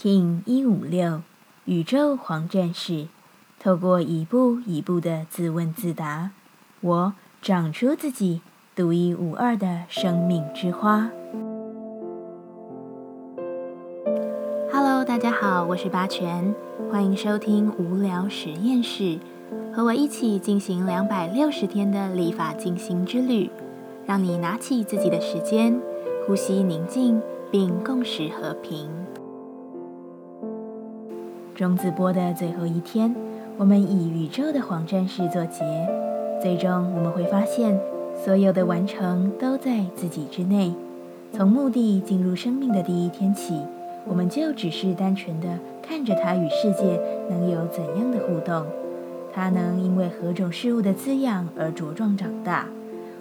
King 一五六宇宙黄战士，透过一步一步的自问自答，我长出自己独一无二的生命之花。Hello，大家好，我是八全，欢迎收听无聊实验室，和我一起进行两百六十天的立法进行之旅，让你拿起自己的时间，呼吸宁静，并共识和平。种子播的最后一天，我们以宇宙的黄战士作结。最终，我们会发现，所有的完成都在自己之内。从目的进入生命的第一天起，我们就只是单纯的看着它与世界能有怎样的互动，它能因为何种事物的滋养而茁壮长大。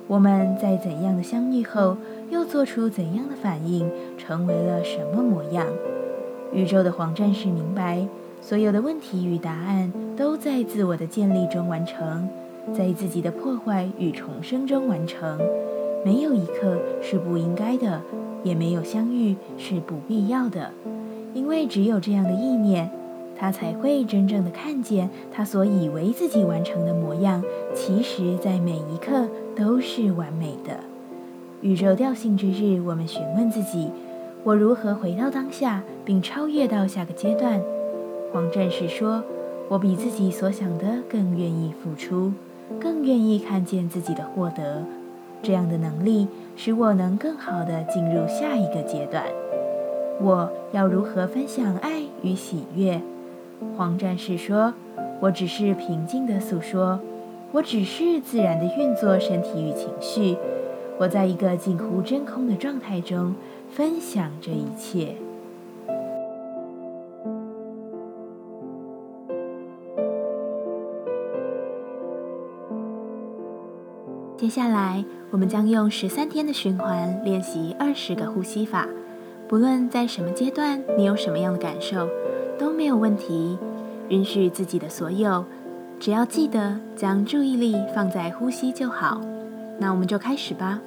我们在怎样的相遇后，又做出怎样的反应，成为了什么模样？宇宙的黄战士明白。所有的问题与答案都在自我的建立中完成，在自己的破坏与重生中完成。没有一刻是不应该的，也没有相遇是不必要的。因为只有这样的意念，他才会真正的看见他所以为自己完成的模样，其实在每一刻都是完美的。宇宙调性之日，我们询问自己：我如何回到当下，并超越到下个阶段？黄战士说：“我比自己所想的更愿意付出，更愿意看见自己的获得。这样的能力使我能更好的进入下一个阶段。我要如何分享爱与喜悦？”黄战士说：“我只是平静的诉说，我只是自然的运作身体与情绪。我在一个近乎真空的状态中分享这一切。”接下来，我们将用十三天的循环练习二十个呼吸法。不论在什么阶段，你有什么样的感受，都没有问题。允许自己的所有，只要记得将注意力放在呼吸就好。那我们就开始吧。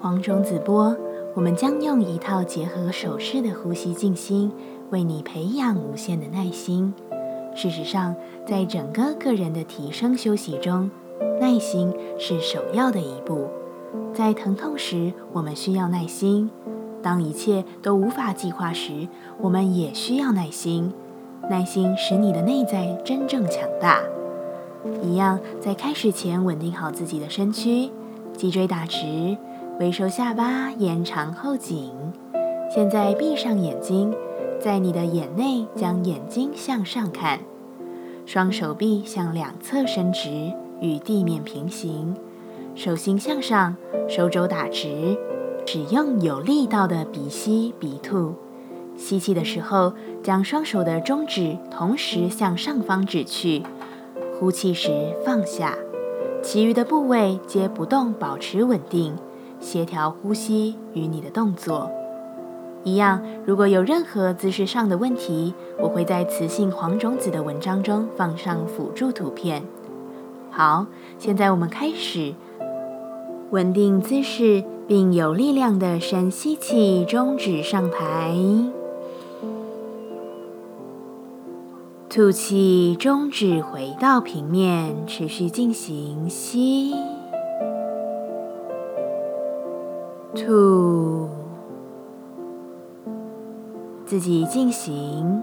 黄种子波，我们将用一套结合手势的呼吸静心，为你培养无限的耐心。事实上，在整个个人的提升休息中，耐心是首要的一步，在疼痛时，我们需要耐心；当一切都无法计划时，我们也需要耐心。耐心使你的内在真正强大。一样，在开始前稳定好自己的身躯，脊椎打直，微收下巴，延长后颈。现在闭上眼睛，在你的眼内将眼睛向上看，双手臂向两侧伸直。与地面平行，手心向上，手肘打直，使用有力道的鼻吸鼻吐。吸气的时候，将双手的中指同时向上方指去；呼气时放下，其余的部位皆不动，保持稳定，协调呼吸与你的动作。一样，如果有任何姿势上的问题，我会在雌性黄种子的文章中放上辅助图片。好，现在我们开始稳定姿势，并有力量的深吸气，中指上抬，吐气，中指回到平面，持续进行吸、吐，自己进行。